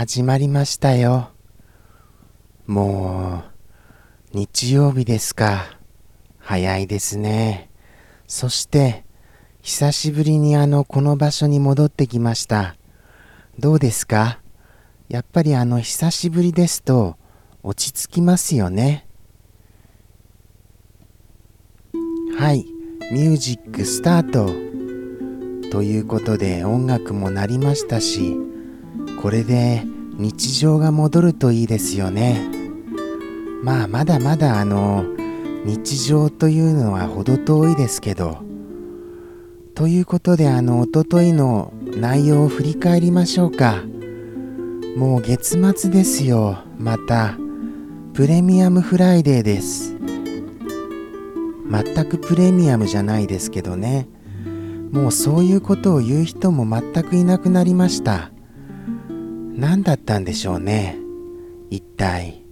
始まりましたよ。もう、日曜日ですか。早いですね。そして、久しぶりにあの、この場所に戻ってきました。どうですか？やっぱりあの、久しぶりですと、落ち着きますよね。はい、ミュージックスタート。ということで音楽も鳴りましたし、これで日常が戻るといいですよね。まあまだまだあの日常というのは程遠いですけど。ということであのおとといの内容を振り返りましょうか。もう月末ですよ。またプレミアムフライデーです。全くプレミアムじゃないですけどね。もうそういうことを言う人も全くいなくなりました。何だったんでしょうね。一体。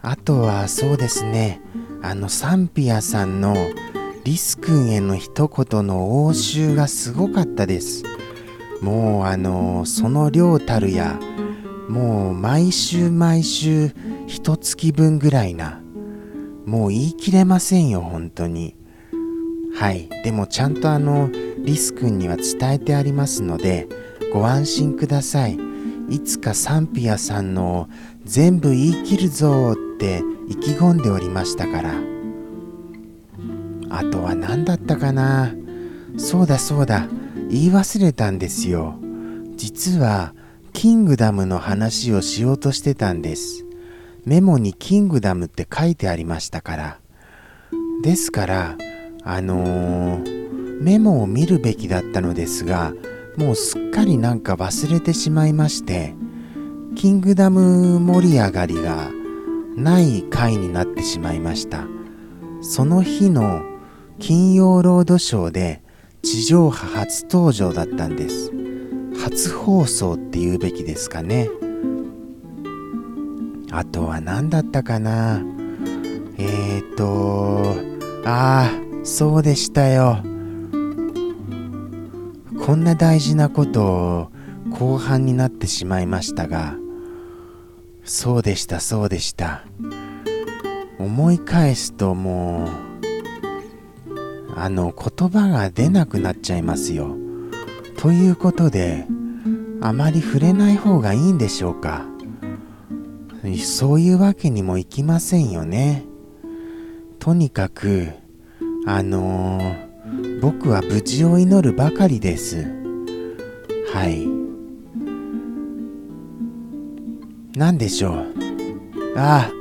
あとはそうですね。あのサンピアさんのリス君への一言の応酬がすごかったです。もうあのその量たるやもう毎週毎週一月分ぐらいな。もう言い切れませんよ本当に。はい。でもちゃんとあのリス君には伝えてありますのでご安心ください。いつかサンピアさんの全部言い切るぞって意気込んでおりましたから。あとは何だったかな？そうだそうだ。言い忘れたんですよ。実はキングダムの話をしようとしてたんです。メモにキングダムって書いてありましたから。ですからあのー、メモを見るべきだったのですがもうすっかりなんか忘れてしまいましてキングダム盛り上がりがない回になってしまいました。その日の金曜ロードショーで地上波初登場だったんです。初放送って言うべきですかね。あとは何だったかな。えーとああそうでしたよ。こんな大事なことを後半になってしまいましたがそうでしたそうでした。思い返すともうあの言葉が出なくなっちゃいますよ。ということであまり触れない方がいいんでしょうか。そういうわけにもいきませんよね。とにかくあのー僕は無事を祈るばかりです。はい。何でしょう。ああ。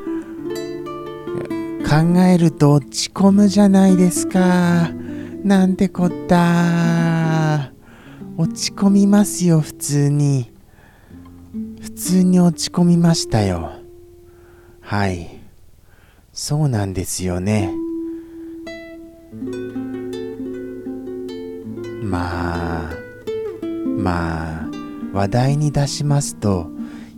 考えると落ち込むじゃないですか。なんてこった。落ち込みますよ普通に。普通に落ち込みましたよ。はい。そうなんですよね。まあまあ話題に出しますと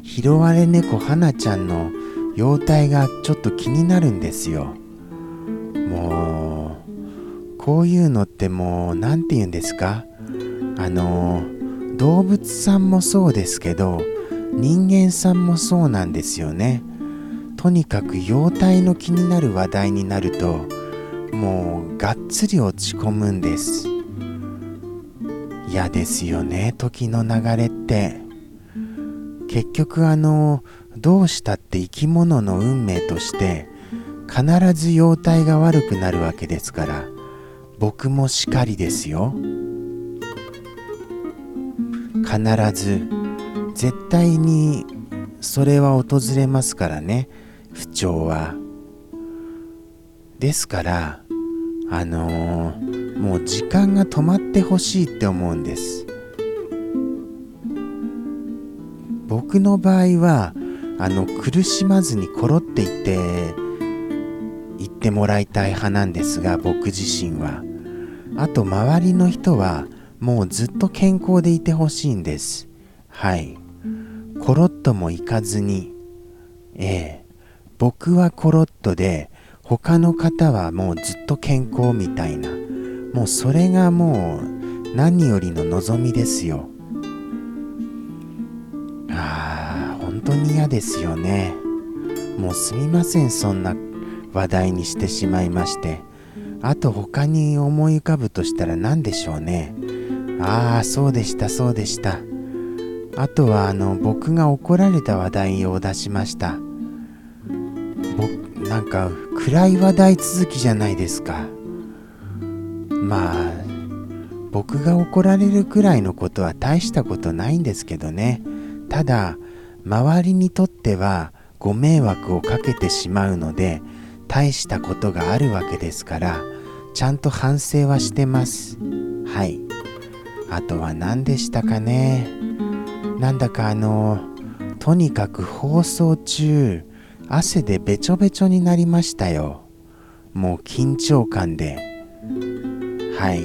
拾われ猫はなちゃんの容体がちょっと気になるんですよ。もうこういうのってもう何て言うんですか？あの動物さんもそうですけど人間さんもそうなんですよね。とにかく容体の気になる話題になるともうがっつり落ち込むんです。嫌ですよね時の流れって。結局あのどうしたって生き物の運命として必ず容体が悪くなるわけですから僕もしかりですよ。必ず絶対にそれは訪れますからね不調は。ですからあのーもう時間が止まってほしいって思うんです。僕の場合はあの苦しまずにコロっていって言ってもらいたい派なんですが僕自身は。あと周りの人はもうずっと健康でいてほしいんです。はい。コロッともいかずにええ。僕はコロッとで他の方はもうずっと健康みたいな。もうそれがもう何よりの望みですよ。ああ本当に嫌ですよね。もうすみませんそんな話題にしてしまいまして。あと他に思い浮かぶとしたら何でしょうね。ああそうでしたそうでした。あとはあの僕が怒られた話題を出しました。僕なんか暗い話題続きじゃないですか。まあ僕が怒られるくらいのことは大したことないんですけどね。ただ周りにとってはご迷惑をかけてしまうので大したことがあるわけですからちゃんと反省はしてます。はい。あとは何でしたかね。なんだかあのとにかく放送中汗でべちょべちょになりましたよ。もう緊張感で。はい。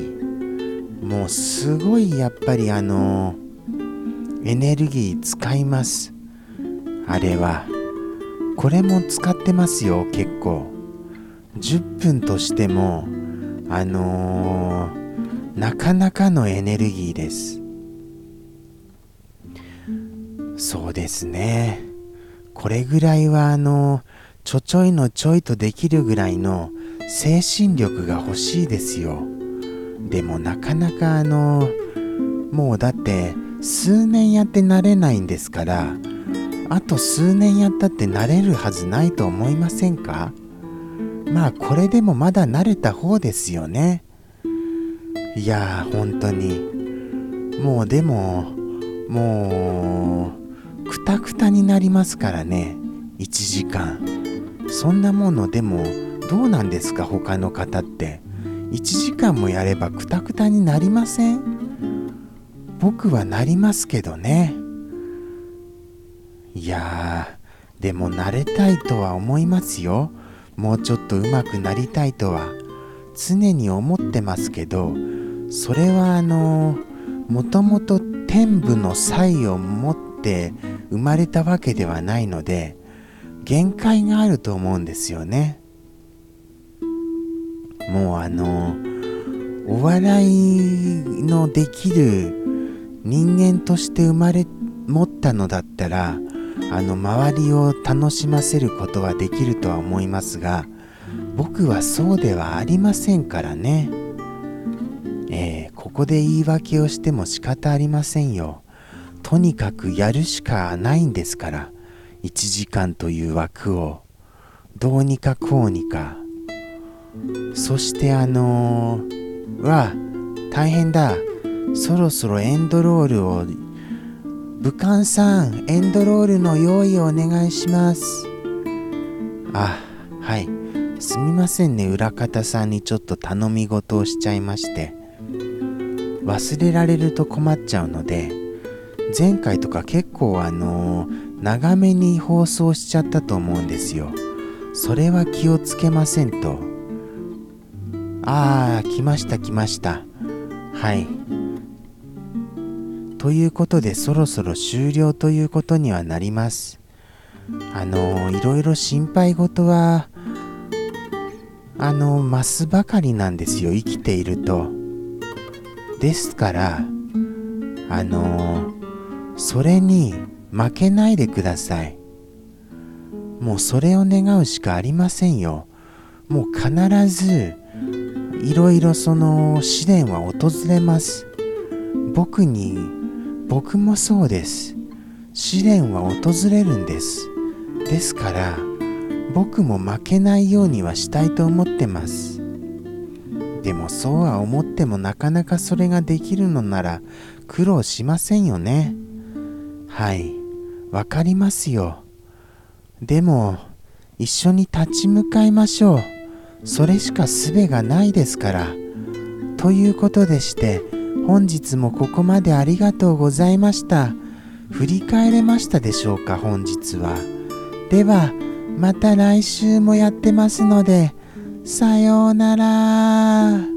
もうすごいやっぱりあのエネルギー使います。あれは。これも使ってますよ結構。10分としてもあのー、なかなかのエネルギーです。そうですね。これぐらいはあのちょちょいのちょいとできるぐらいの精神力が欲しいですよ。でもなかなかあのもうだって数年やってなれないんですからあと数年やったってなれるはずないと思いませんか？まあこれでもまだ慣れた方ですよね。いやー本当に。もうでももうくたくたになりますからね。1時間。そんなものでもどうなんですか？他の方って。1時間もやればくたくたになりません？僕はなりますけどね。いやーでも慣れたいとは思いますよ。もうちょっと上手くなりたいとは常に思ってますけどそれはあのもともと天部の才を持って生まれたわけではないので限界があると思うんですよね。もうあのお笑いのできる人間として生まれ持ったのだったらあの周りを楽しませることはできるとは思いますが僕はそうではありませんからね。えー、ここで言い訳をしても仕方ありませんよ。とにかくやるしかないんですから1時間という枠を。どうにかこうにか。そしてあのー、わ大変だ。そろそろエンドロールを武漢さんエンドロールの用意をお願いします。あはい。すみませんね裏方さんにちょっと頼み事をしちゃいまして。忘れられると困っちゃうので前回とか結構あのー、長めに放送しちゃったと思うんですよ。それは気をつけませんと。ああ来ました来ましたはいということでそろそろ終了ということにはなります。あのいろいろ心配事はあの増すばかりなんですよ生きていると。ですからあのそれに負けないでください。もうそれを願うしかありませんよ。もう必ずいろいろその試練は訪れます。僕に僕もそうです。試練は訪れるんです。ですから僕も負けないようにはしたいと思ってます。でもそうは思ってもなかなかそれができるのなら苦労しませんよね。はい。わかりますよ。でも一緒に立ち向かいましょう。それしか術がないですからということでして本日もここまでありがとうございました。振り返れましたでしょうか、本日は。では、また来週もやってますので、さようなら。